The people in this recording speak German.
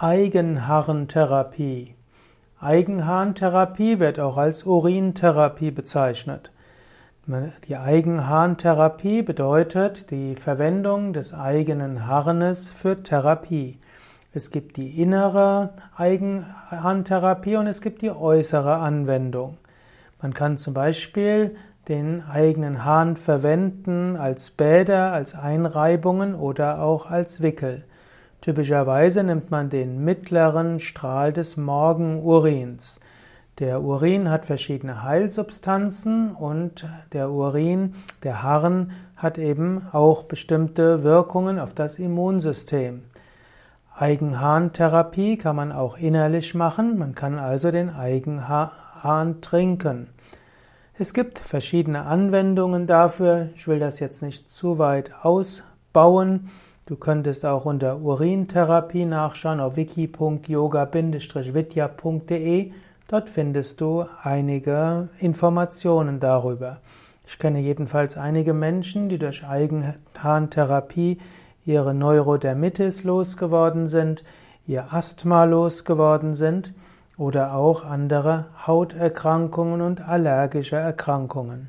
Eigenharntherapie. Eigenharntherapie wird auch als Urintherapie bezeichnet. Die Eigenharntherapie bedeutet die Verwendung des eigenen Harnes für Therapie. Es gibt die innere Eigenharntherapie und es gibt die äußere Anwendung. Man kann zum Beispiel den eigenen Hahn verwenden als Bäder, als Einreibungen oder auch als Wickel. Typischerweise nimmt man den mittleren Strahl des Morgenurins. Der Urin hat verschiedene Heilsubstanzen und der Urin, der Harn, hat eben auch bestimmte Wirkungen auf das Immunsystem. Eigenharntherapie kann man auch innerlich machen, man kann also den Eigenhahn trinken. Es gibt verschiedene Anwendungen dafür, ich will das jetzt nicht zu weit ausbauen. Du könntest auch unter Urintherapie nachschauen auf wiki.yoga-vidya.de. Dort findest du einige Informationen darüber. Ich kenne jedenfalls einige Menschen, die durch Eigenharntherapie ihre Neurodermitis losgeworden sind, ihr Asthma losgeworden sind oder auch andere Hauterkrankungen und allergische Erkrankungen.